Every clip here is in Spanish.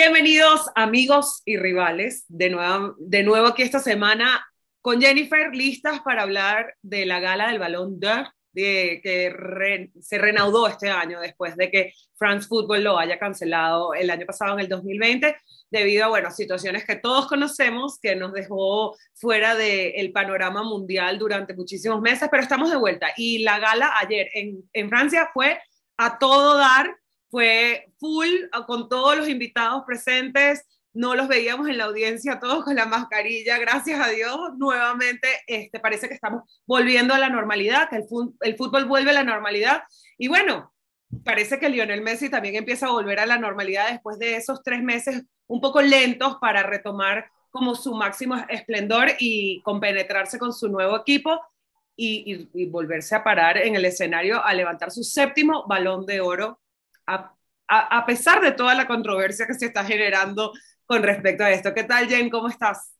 Bienvenidos amigos y rivales, de nuevo, de nuevo aquí esta semana con Jennifer, listas para hablar de la gala del Balón d'Or, de, que se renaudó este año después de que France Football lo haya cancelado el año pasado, en el 2020, debido a bueno, situaciones que todos conocemos, que nos dejó fuera del panorama mundial durante muchísimos meses, pero estamos de vuelta. Y la gala ayer en, en Francia fue a todo dar, fue full, con todos los invitados presentes, no los veíamos en la audiencia todos con la mascarilla, gracias a Dios, nuevamente este, parece que estamos volviendo a la normalidad, que el, el fútbol vuelve a la normalidad. Y bueno, parece que Lionel Messi también empieza a volver a la normalidad después de esos tres meses un poco lentos para retomar como su máximo esplendor y compenetrarse con su nuevo equipo y, y, volverse a parar en el escenario a levantar su séptimo balón de oro, a, pesar de toda la controversia que se está generando con respecto a esto. ¿Qué tal, Jen? ¿Cómo estás?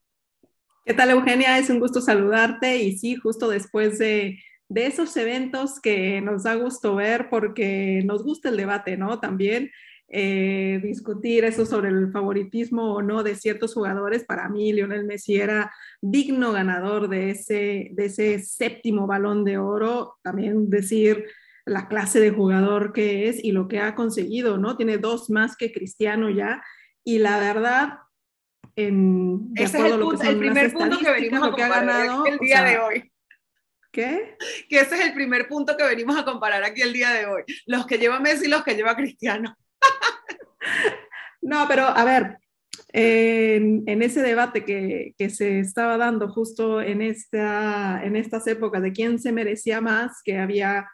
¿Qué tal, Eugenia? Es un gusto saludarte y sí, justo después de, de esos eventos que nos da gusto ver porque nos gusta el debate, ¿no? También eh, discutir eso sobre el favoritismo o no de ciertos jugadores. Para mí, Lionel Messi era digno ganador de ese, de ese séptimo balón de oro. También decir la clase de jugador que es y lo que ha conseguido, ¿no? Tiene dos más que Cristiano ya y la verdad, en, Ese es el, primer punto que venimos a comparar el día de hoy. ¿Qué? Que ese es el primer punto que venimos a comparar aquí el día de hoy. Los que lleva Messi y los que lleva Cristiano. no, pero a ver, en, en, ese debate que, que, se estaba dando justo en, esta, en estas épocas de quién se merecía más, que había,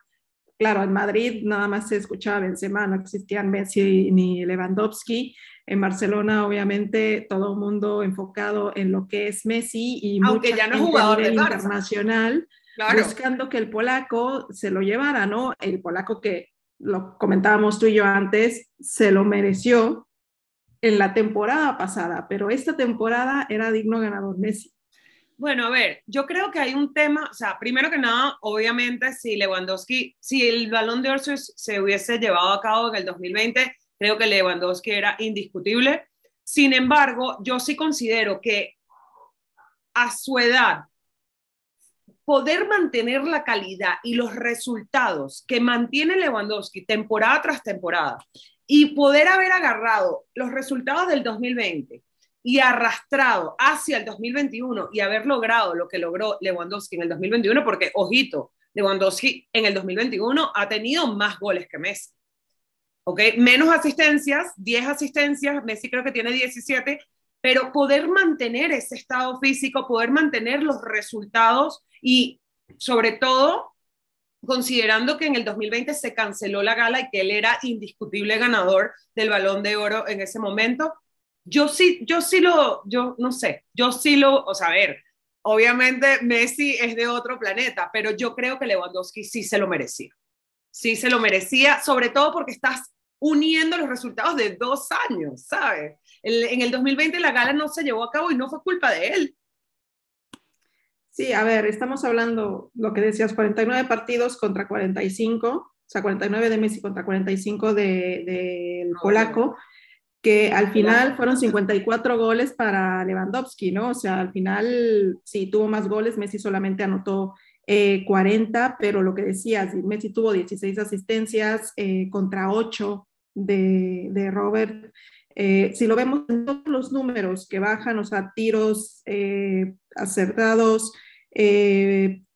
claro, en Madrid nada más se escuchaba Benzema, no existían Messi ni Lewandowski, en Barcelona, obviamente, todo el mundo enfocado en lo que es Messi y Aunque ya no es jugador internacional, buscando que el polaco se lo llevara, ¿no? El polaco que lo comentábamos tú y yo antes, se lo mereció en la temporada pasada, pero esta temporada era digno ganador Messi. Bueno, a ver, yo creo que hay un tema, o sea, primero que nada, obviamente, si Lewandowski, si el balón de oro se hubiese llevado a cabo en el 2020, Creo que Lewandowski era indiscutible. Sin embargo, yo sí considero que a su edad, poder mantener la calidad y los resultados que mantiene Lewandowski temporada tras temporada y poder haber agarrado los resultados del 2020 y arrastrado hacia el 2021 y haber logrado lo que logró Lewandowski en el 2021, porque, ojito, Lewandowski en el 2021 ha tenido más goles que Messi. ¿ok? Menos asistencias, 10 asistencias, Messi creo que tiene 17, pero poder mantener ese estado físico, poder mantener los resultados y sobre todo considerando que en el 2020 se canceló la gala y que él era indiscutible ganador del balón de oro en ese momento, yo sí, yo sí lo, yo no sé, yo sí lo, o sea, a ver, obviamente Messi es de otro planeta, pero yo creo que Lewandowski sí se lo merecía. Sí se lo merecía, sobre todo porque estás uniendo los resultados de dos años, ¿sabes? en el 2020 la gala no se llevó a cabo y no fue culpa de él. Sí, a ver, estamos hablando, lo que decías, 49 partidos contra 45, o sea, 49 de Messi contra 45 del de, polaco, que al final fueron 54 goles para Lewandowski, ¿no? O sea, al final sí tuvo más goles, Messi solamente anotó 40, eh, pero lo que decías, Messi tuvo 16 asistencias eh, contra 8 de, Robert, eh, si lo vemos en todos los números que bajan, o sea, tiros acertados,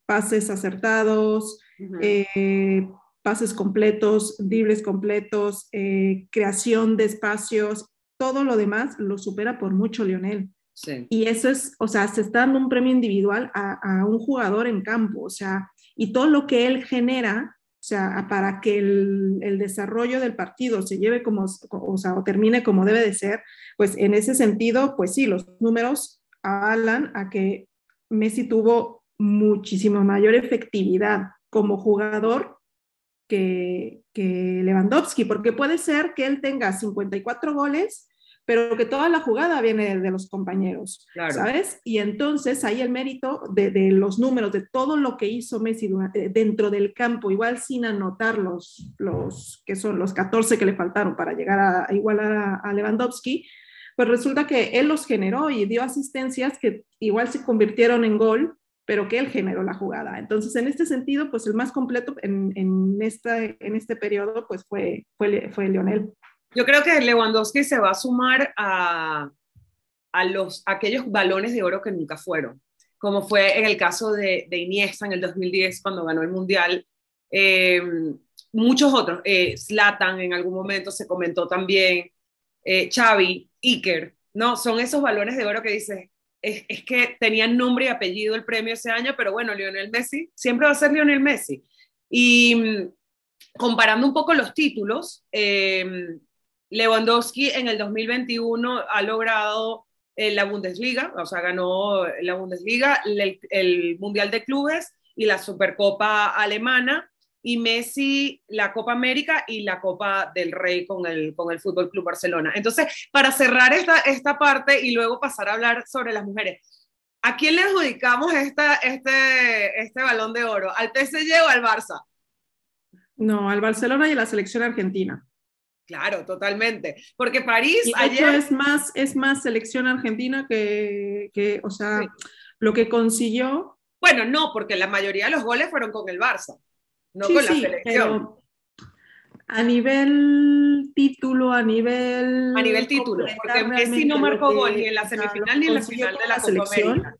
pases acertados, pases completos, dribles completos, creación de espacios, todo lo demás lo supera por mucho Lionel. Y eso es, o sea, se está dando un premio individual a, a un jugador en campo, o sea, y todo lo que él genera o sea, para que el, desarrollo del partido se lleve como, o sea, o termine como debe de ser, pues en ese sentido, pues sí, los números hablan a que Messi tuvo muchísimo mayor efectividad como jugador que, que Lewandowski, porque puede ser que él tenga 54 goles, pero que toda la jugada viene de los compañeros, ¿sabes? Y entonces ahí el mérito de, los números, de todo lo que hizo Messi eh, dentro del campo, igual sin anotar los, los que son los 14 que le faltaron para llegar a, igualar a, Lewandowski, pues resulta que él los generó y dio asistencias que igual se convirtieron en gol, pero que él generó la jugada. Entonces, en este sentido, pues el más completo en, en, esta, en este periodo, pues fue, fue, fue Lionel. Yo creo que Lewandowski se va a sumar a, a los, aquellos balones de oro que nunca fueron, como fue en el caso de, de Iniesta en el 2010 cuando ganó el Mundial. Eh, muchos otros, eh, en algún momento se comentó también, eh, Xavi, Iker, ¿no? Son esos balones de oro que dices, es, es, que tenían nombre y apellido el premio ese año, pero bueno, Lionel Messi siempre va a ser Lionel Messi. Y mm, comparando un poco los títulos, eh, Lewandowski en el 2021 ha logrado eh, la Bundesliga, o sea, ganó la Bundesliga, el, Mundial de Clubes y la Supercopa Alemana, y Messi la Copa América y la Copa del Rey con el, con el Fútbol Club Barcelona. Entonces, para cerrar esta, esta parte y luego pasar a hablar sobre las mujeres, ¿a quién le adjudicamos esta, este, este balón de oro? ¿Al PSG o al Barça? No, al Barcelona y a la selección argentina. Claro, totalmente. Porque París y ayer... es más, es más selección argentina que, que o sea, lo que consiguió. Bueno, no, porque la mayoría de los goles fueron con el Barça, no con la selección. a nivel título, a nivel. A nivel título, porque Messi no marcó gol ni en la semifinal ni en la final de la, Copa América.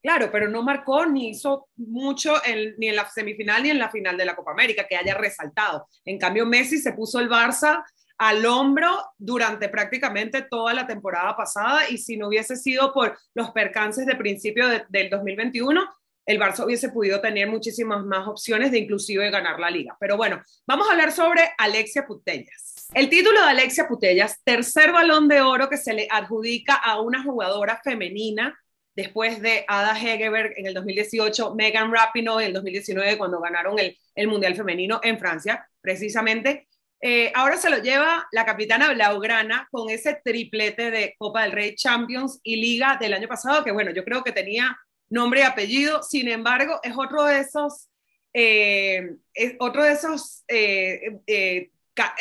Claro, pero no marcó ni hizo mucho ni en la semifinal ni en la final de la Copa América que haya resaltado. En cambio, Messi se puso el Barça al hombro durante prácticamente toda la temporada pasada y si no hubiese sido por los percances de principio del 2021, el Barça hubiese podido tener muchísimas más opciones de inclusive ganar la liga. Pero bueno, vamos a hablar sobre Alexia Putellas. El título de Alexia Putellas, tercer balón de oro que se le adjudica a una jugadora femenina después de Ada Hegerberg en el 2018, Megan Rapinoe en el 2019 cuando ganaron el, el Mundial Femenino en Francia, precisamente. Eh, ahora se lo lleva la capitana Blaugrana con ese triplete de Copa del Rey Champions y Liga del año pasado, que bueno, yo creo que tenía nombre y apellido, sin embargo, es otro de esos, eh, es otro de esos eh,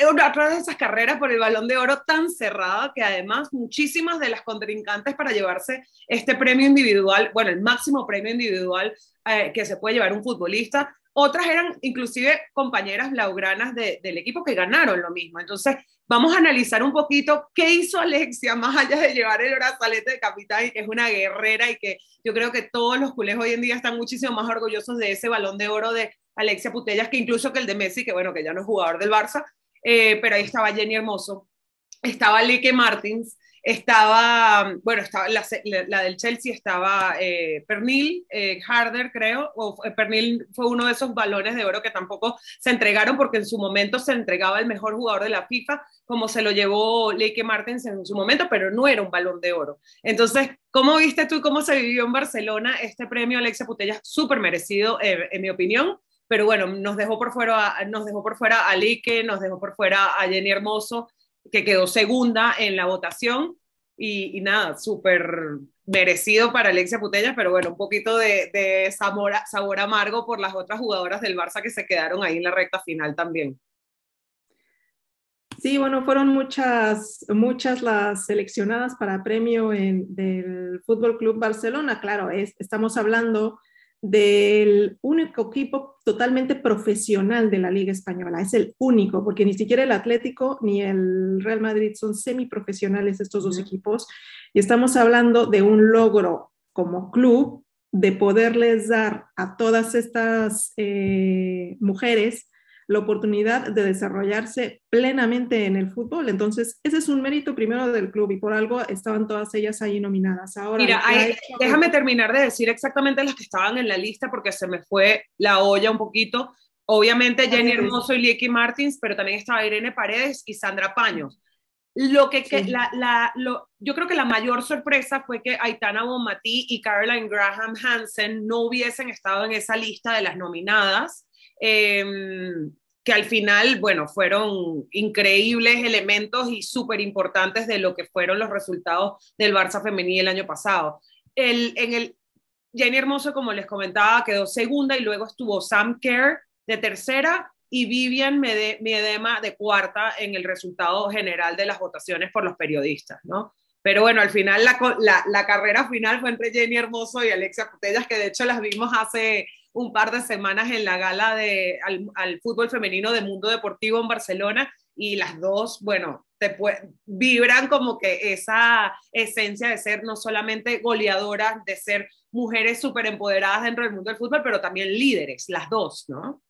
otra de esas carreras por el balón de oro tan cerrada que además muchísimas de las contrincantes para llevarse este premio individual, bueno, el máximo premio individual eh, que se puede llevar un futbolista, otras eran inclusive compañeras blaugranas del equipo que ganaron lo mismo. Entonces, vamos a analizar un poquito qué hizo Alexia más allá de llevar el brazalete de capitán, que es una guerrera y que yo creo que todos los culés hoy en día están muchísimo más orgullosos de ese balón de oro de Alexia Putellas que incluso que el de Messi, que bueno, que ya no es jugador del Barça, eh, pero ahí estaba Jenny Hermoso, estaba Lique Martins, estaba, bueno, estaba la, del Chelsea, estaba eh, Pernil, eh, Harder, creo, o Pernil fue uno de esos balones de oro que tampoco se entregaron porque en su momento se entregaba el mejor jugador de la FIFA, como se lo llevó Lique Martins en su momento, pero no era un balón de oro. Entonces, ¿cómo viste tú cómo se vivió en Barcelona este premio Alexia Putella? Súper merecido, en mi opinión pero bueno, nos dejó por fuera, nos dejó por fuera a Lique, nos dejó por fuera a Jenny Hermoso, que quedó segunda en la votación, y, nada, súper merecido para Alexia Putellas, pero bueno, un poquito de, de sabor, sabor amargo por las otras jugadoras del Barça que se quedaron ahí en la recta final también. Sí, bueno, fueron muchas, muchas las seleccionadas para premio en, del Fútbol Club Barcelona. Claro, es, estamos hablando del único equipo totalmente profesional de la Liga Española. Es el único, porque ni siquiera el Atlético ni el Real Madrid son semiprofesionales estos dos equipos. Y estamos hablando de un logro como club de poderles dar a todas estas eh, mujeres la oportunidad de desarrollarse plenamente en el fútbol. Entonces, ese es un mérito primero del club y por algo estaban todas ellas ahí nominadas. Ahora, Mira, déjame terminar de decir exactamente las que estaban en la lista porque se me fue la olla un poquito. Obviamente Jenny Hermoso y Lieki Martins, pero también estaba Irene Paredes y Sandra Paños. Lo que, la, la, lo, yo creo que la mayor sorpresa fue que Aitana Bonmatí y Caroline Graham Hansen no hubiesen estado en esa lista de las nominadas. Em, que al final, bueno, fueron increíbles elementos y súper importantes de lo que fueron los resultados del Barça femenil el año pasado. El, en el Jenny Hermoso, como les comentaba, quedó segunda y luego estuvo Sam Kerr de tercera y Vivian Miedema de cuarta en el resultado general de las votaciones por los periodistas, ¿no? Pero bueno, al final la, la, carrera final fue entre Jenny Hermoso y Alexia Putellas, que de hecho las vimos hace un par de semanas en la gala de, al, fútbol femenino de Mundo Deportivo en Barcelona y las dos, bueno, te vibran como que esa esencia de ser no solamente goleadoras, de ser mujeres súper empoderadas dentro del mundo del fútbol, pero también líderes, las dos, ¿no?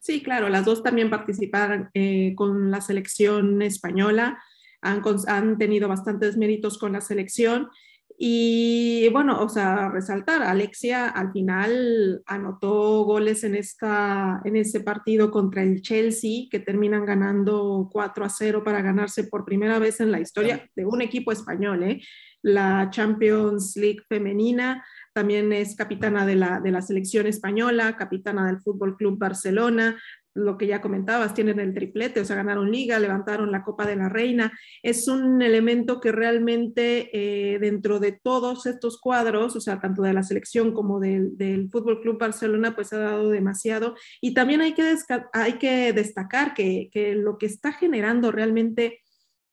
Sí, claro, las dos también participaron eh, con la selección española, han, han tenido bastantes méritos con la selección y bueno, o sea, resaltar, Alexia al final anotó goles en, esta, en ese partido contra el Chelsea, que terminan ganando 4 a 0 para ganarse por primera vez en la historia de un equipo español, ¿eh? la Champions League femenina. También es capitana de la, de la selección española, capitana del Fútbol Club Barcelona, lo que ya comentabas, tienen el triplete, o sea, ganaron liga, levantaron la Copa de la Reina. Es un elemento que realmente eh, dentro de todos estos cuadros, o sea, tanto de la selección como del, del Fútbol Club Barcelona, pues ha dado demasiado. Y también hay que, hay que destacar que, que, lo que está generando realmente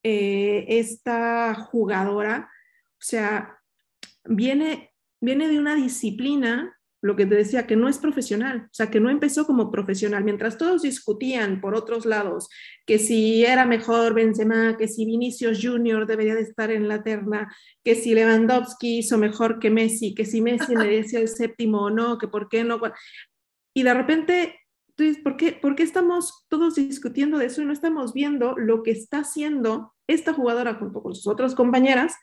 eh, esta jugadora, o sea, viene, viene de una disciplina lo que te decía, que no es profesional, o sea, que no empezó como profesional. Mientras todos discutían por otros lados que si era mejor Benzema, que si Vinicius Junior debería de estar en la terna, que si Lewandowski hizo mejor que Messi, que si Messi merecía el séptimo o no, que por qué no. Y de repente, ¿por qué, ¿por qué estamos todos discutiendo de eso y no estamos viendo lo que está haciendo esta jugadora junto con sus otras compañeras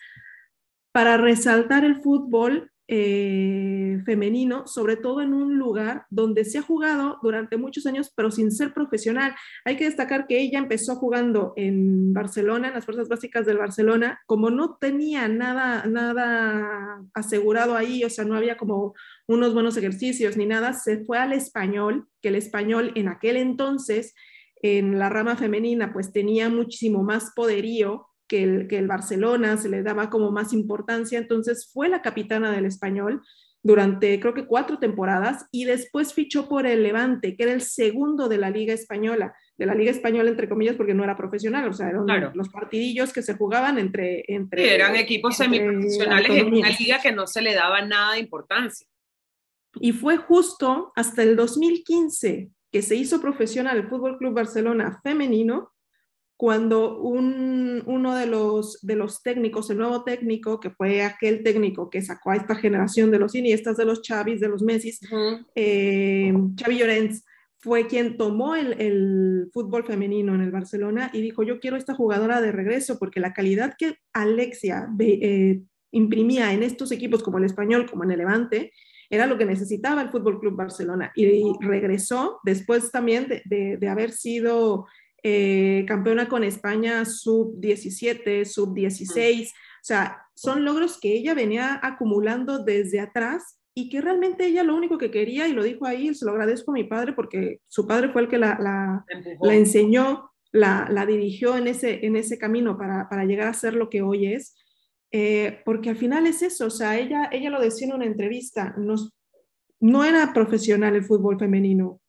para resaltar el fútbol eh, femenino, sobre todo en un lugar donde se ha jugado durante muchos años, pero sin ser profesional. Hay que destacar que ella empezó jugando en Barcelona, en las fuerzas básicas del Barcelona, como no tenía nada, nada asegurado ahí, o sea, no había como unos buenos ejercicios ni nada, se fue al español, que el español en aquel entonces, en la rama femenina, pues tenía muchísimo más poderío que el, que el Barcelona, se le daba como más importancia, entonces fue la capitana del español durante creo que cuatro temporadas y después fichó por el Levante, que era el segundo de la Liga Española, de la Liga Española entre comillas porque no era profesional, o sea, eran los partidillos que se jugaban entre... entre eran equipos semiprofesionales en una liga que no se le daba nada de importancia. Y fue justo hasta el 2015 que se hizo profesional el Fútbol Club Barcelona femenino cuando uno de los, de los técnicos, el nuevo técnico, que fue aquel técnico que sacó a esta generación de los Iniestas, de los Chavis, de los Messis, eh, Xavi Llorens, fue quien tomó el, fútbol femenino en el Barcelona y dijo, yo quiero esta jugadora de regreso porque la calidad que Alexia eh, imprimía en estos equipos como el español, como en el Levante, era lo que necesitaba el Fútbol Club Barcelona. Y, regresó después también de, de haber sido eh, campeona con España sub-17, sub-16. O sea, son logros que ella venía acumulando desde atrás y que realmente ella lo único que quería, y lo dijo ahí, se lo agradezco a mi padre porque su padre fue el que la, la, enseñó, la, la, dirigió en ese, en ese camino para, para llegar a ser lo que hoy es. Eh, porque al final es eso, o sea, ella, ella lo decía en una entrevista, nos, no era profesional el fútbol femenino,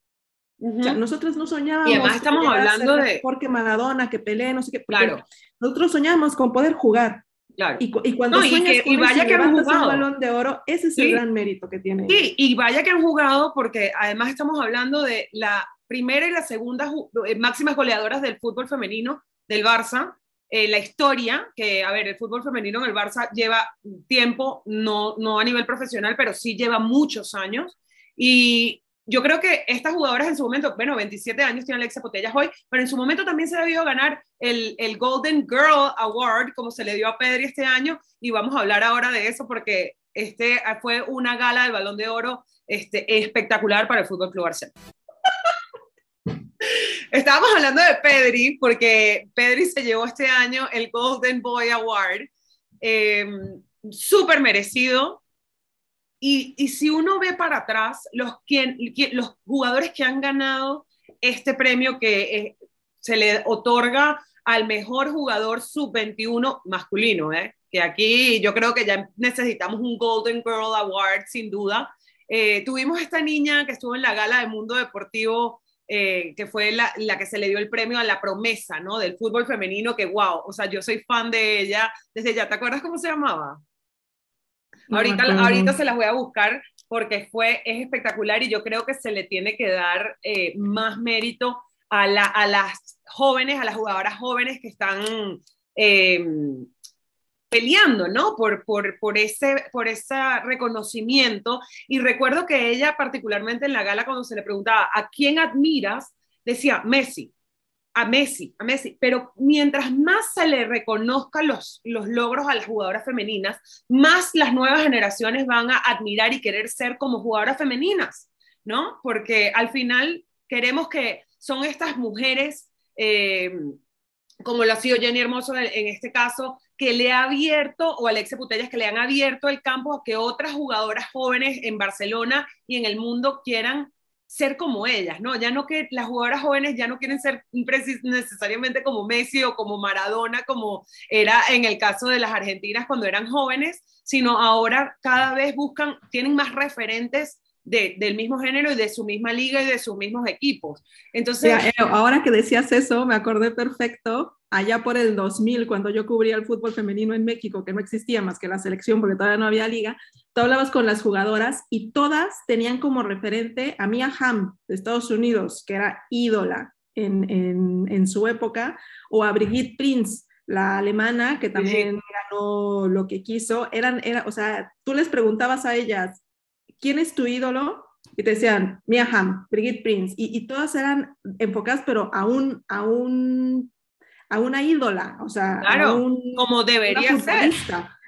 nosotros no soñábamos. Y además estamos hablando de. Porque Maradona, que Pelé, no sé qué. Claro. Nosotros soñábamos con poder jugar. Claro. Y, y cuando sueñas y, vaya que han jugado. un balón de oro, ese es el gran mérito que tiene. Sí, y vaya que han jugado, porque además estamos hablando de la primera y la segunda eh, máximas goleadoras del fútbol femenino del Barça. Eh, la historia, que a ver, el fútbol femenino en el Barça lleva tiempo, no, no a nivel profesional, pero sí lleva muchos años. Y yo creo que estas jugadoras en su momento, bueno, 27 años tiene Alexa Potellas hoy, pero en su momento también se ha ganar el, el, Golden Girl Award, como se le dio a Pedri este año, y vamos a hablar ahora de eso porque este fue una gala del Balón de Oro este, espectacular para el Fútbol Club Barcelona. Estábamos hablando de Pedri, porque Pedri se llevó este año el Golden Boy Award, eh, súper merecido, y, si uno ve para atrás, los, jugadores que han ganado este premio que eh, se le otorga al mejor jugador sub-21 masculino, ¿eh? que aquí yo creo que ya necesitamos un Golden Girl Award sin duda. Eh, tuvimos esta niña que estuvo en la gala del mundo deportivo, eh, que fue la, la, que se le dio el premio a la promesa, ¿no? Del fútbol femenino, que wow, o sea, yo soy fan de ella desde ya. ¿Te acuerdas cómo se llamaba? Ahorita, ahorita se las voy a buscar porque fue, es espectacular y yo creo que se le tiene que dar eh, más mérito a, la, a, las jóvenes, a las jugadoras jóvenes que están eh, peleando, ¿no? Por, por, por, ese, por ese reconocimiento. Y recuerdo que ella, particularmente en la gala, cuando se le preguntaba, ¿a quién admiras? Decía, Messi, a Messi, a Messi. Pero mientras más se le reconozcan los, los logros a las jugadoras femeninas, más las nuevas generaciones van a admirar y querer ser como jugadoras femeninas, ¿no? Porque al final queremos que son estas mujeres, eh, como lo ha sido Jenny Hermoso en este caso, que le ha abierto, o Alexia Putellas, que le han abierto el campo a que otras jugadoras jóvenes en Barcelona y en el mundo quieran ser como ellas, ¿no? Ya no que las jugadoras jóvenes ya no quieren ser necesariamente como Messi o como Maradona, como era en el caso de las argentinas cuando eran jóvenes, sino ahora cada vez buscan, tienen más referentes del mismo género y de su misma liga y de sus mismos equipos. Entonces, eh, ahora que decías eso, me acordé perfecto, allá por el 2000, cuando yo cubría el fútbol femenino en México, que no existía más que la selección porque todavía no había liga, tú hablabas con las jugadoras y todas tenían como referente a Mia Hamm de Estados Unidos, que era ídola en, en, en su época, o a Brigitte Prince, la alemana, que también ganó lo que quiso. Eran, era, o sea, tú les preguntabas a ellas, ¿quién es tu ídolo? Y te decían, Mia Hamm, Brigitte Prince, y, y, todas eran enfocadas, pero a, un, a, un, a una ídola, o sea, claro, un, como debería ser.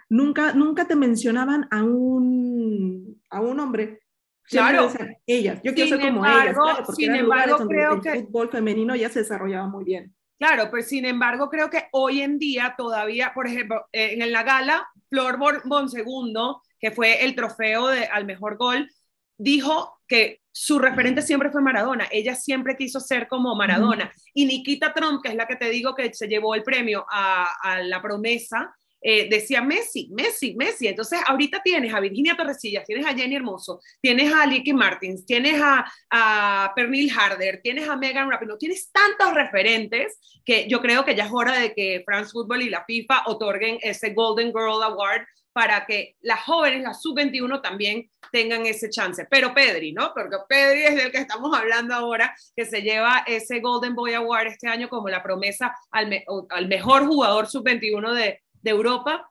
Nunca, nunca te mencionaban a un, a un hombre. claro. Decían, ellas, yo quiero ser como ellas, claro, sin embargo, creo el que el fútbol femenino ya se desarrollaba muy bien. Claro, pero sin embargo creo que hoy en día todavía, por ejemplo, eh, en la gala, Flor Bonsegundo que fue el trofeo de, al mejor gol, dijo que su referente siempre fue Maradona. Ella siempre quiso ser como Maradona. Y Nikita Trump, que es la que te digo que se llevó el premio a, a la promesa, eh, decía Messi, Messi, Messi. Entonces, ahorita tienes a Virginia Torresillas, tienes a Jenny Hermoso, tienes a Licky Martins, tienes a, a Pernil Harder, tienes a Megan Rapinoe, tienes tantos referentes que yo creo que ya es hora de que France Football y la FIFA otorguen ese Golden Girl Award para que las jóvenes, las sub-21 también tengan ese chance. Pero Pedri, ¿no? Porque Pedri es del que estamos hablando ahora, que se lleva ese Golden Boy Award este año como la promesa al, me al mejor jugador sub-21 de, de Europa.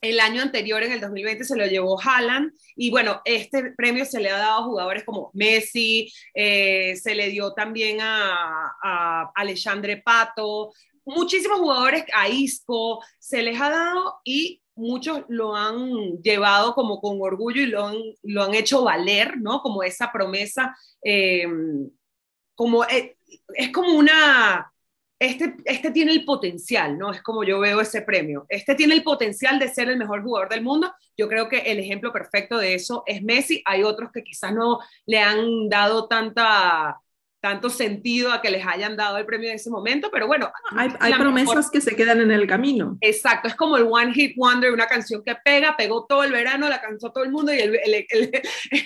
El año anterior, en el 2020, se lo llevó Haaland. Y bueno, este premio se le ha dado a jugadores como Messi, eh, se le dio también a, a Alexandre Pato, muchísimos jugadores, a Isco, se les ha dado y muchos lo han llevado como con orgullo y lo han, lo han hecho valer, ¿no? Como esa promesa, eh, como eh, es como una, este, este tiene el potencial, ¿no? Es como yo veo ese premio. Este tiene el potencial de ser el mejor jugador del mundo. Yo creo que el ejemplo perfecto de eso es Messi. Hay otros que quizás no le han dado tanta tanto sentido a que les hayan dado el premio en ese momento, pero bueno. Hay, hay promesas mejor... que se quedan en el camino. Exacto, es como el One Hit Wonder, una canción que pega, pegó todo el verano, la cantó todo el mundo y el, el,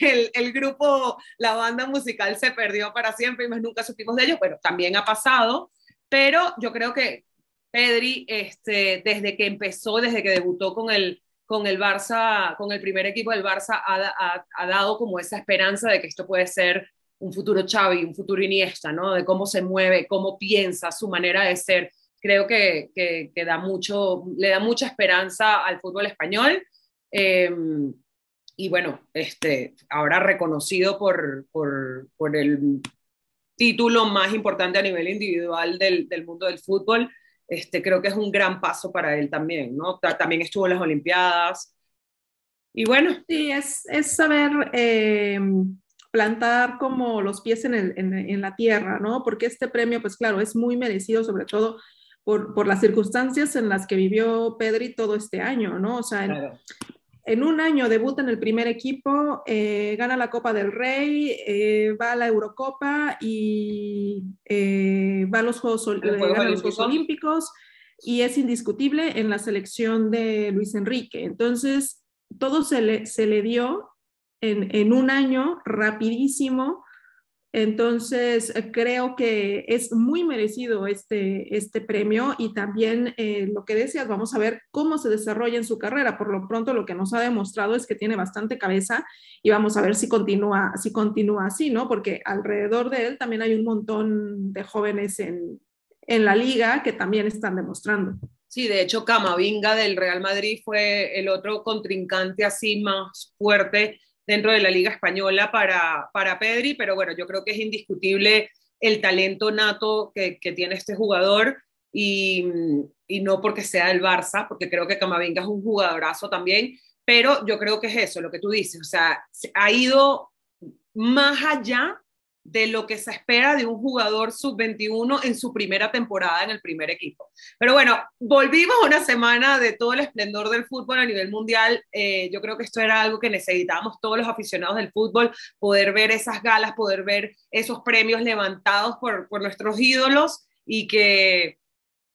el, el, grupo, la banda musical se perdió para siempre y más nunca supimos de ellos, pero también ha pasado, pero yo creo que Pedri, este, desde que empezó, desde que debutó con el, con el Barça, con el primer equipo del Barça, ha, ha, ha dado como esa esperanza de que esto puede ser un futuro Xavi, un futuro Iniesta, ¿no? De cómo se mueve, cómo piensa, su manera de ser. Creo que, que, da mucho, le da mucha esperanza al fútbol español. Eh, y bueno, este, ahora reconocido por, por, por, el título más importante a nivel individual del, del, mundo del fútbol, este, creo que es un gran paso para él también, ¿no? También estuvo en las Olimpiadas. Y bueno. Sí, es, es saber eh, plantar como los pies en, el, en, en, la tierra, ¿no? Porque este premio, pues claro, es muy merecido, sobre todo por, por las circunstancias en las que vivió Pedri todo este año, ¿no? O sea, claro. en un año debuta en el primer equipo, eh, gana la Copa del Rey, eh, va a la Eurocopa y eh, va a los Juegos, los Juegos Olímpicos y es indiscutible en la selección de Luis Enrique. Entonces, todo se le, se le dio en, en un año rapidísimo entonces, eh, creo que es muy merecido este, este premio y también eh, lo que decías, vamos a ver cómo se desarrolla en su carrera. Por lo pronto, lo que nos ha demostrado es que tiene bastante cabeza y vamos a ver si continúa, si continúa así, ¿no? Porque alrededor de él también hay un montón de jóvenes en, en la liga que también están demostrando. Sí, de hecho, Camavinga del Real Madrid fue el otro contrincante así más fuerte dentro de la Liga Española para, para Pedri, pero bueno, yo creo que es indiscutible el talento nato que, que tiene este jugador y, y, no porque sea el Barça, porque creo que Camavinga es un jugadorazo también, pero yo creo que es eso, lo que tú dices, o sea, ha ido más allá de lo que se espera de un jugador sub-21 en su primera temporada en el primer equipo. Pero bueno, volvimos una semana de todo el esplendor del fútbol a nivel mundial. Eh, yo creo que esto era algo que necesitábamos todos los aficionados del fútbol, poder ver esas galas, poder ver esos premios levantados por, por nuestros ídolos y que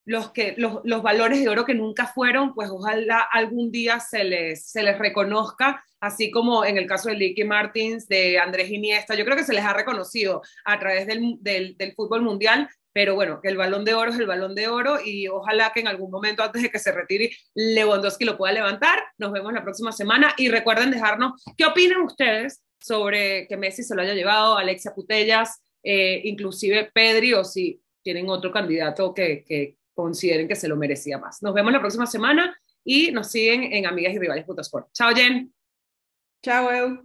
los, que, los, los, valores de oro que nunca fueron, pues ojalá algún día se les, se les reconozca, así como en el caso de Licky Martins, de Andrés Iniesta, yo creo que se les ha reconocido a través del, del, fútbol mundial, pero bueno, que el balón de oro es el balón de oro y ojalá que en algún momento antes de que se retire Lewandowski lo pueda levantar. Nos vemos la próxima semana y recuerden dejarnos qué opinan ustedes sobre que Messi se lo haya llevado, Alexia Putellas, eh, inclusive Pedri, o si tienen otro candidato que, consideren que se lo merecía más. Nos vemos la próxima semana y nos siguen en amigas y rivales.sport. Chao, Jen. Chao.